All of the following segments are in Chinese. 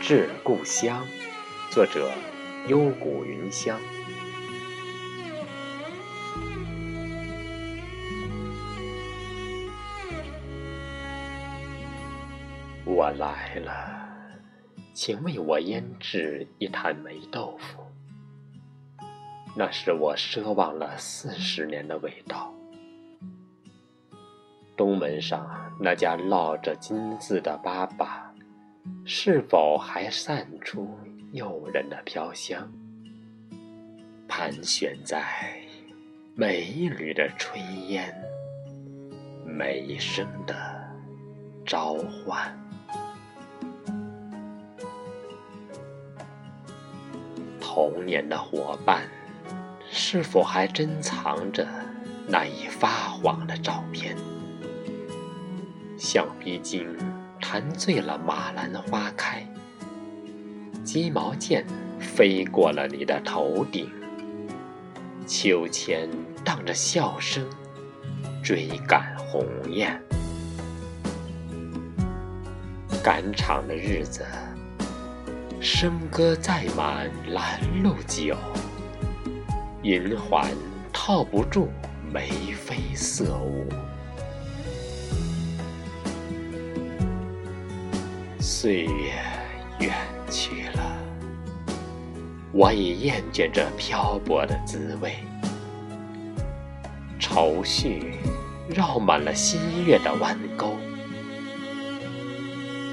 致故乡，作者：幽谷云香。我来了，请为我腌制一坛霉豆腐，那是我奢望了四十年的味道。东门上那家烙着金字的粑粑。是否还散出诱人的飘香？盘旋在每一缕的炊烟，每一声的召唤。童年的伙伴，是否还珍藏着那已发黄的照片？橡皮筋。弹醉了马兰花开，鸡毛毽飞过了你的头顶，秋千荡着笑声追赶鸿雁。赶场的日子，笙歌载满拦路酒，银环套不住眉飞色舞。岁月远去了，我已厌倦这漂泊的滋味。愁绪绕满了新月的弯钩，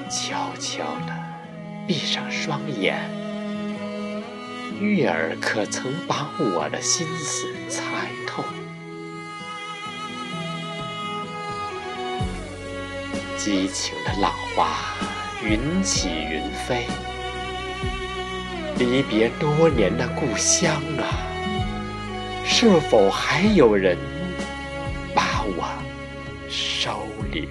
悄悄的闭上双眼，月儿可曾把我的心思猜透？激情的浪花。云起云飞，离别多年的故乡啊，是否还有人把我收留？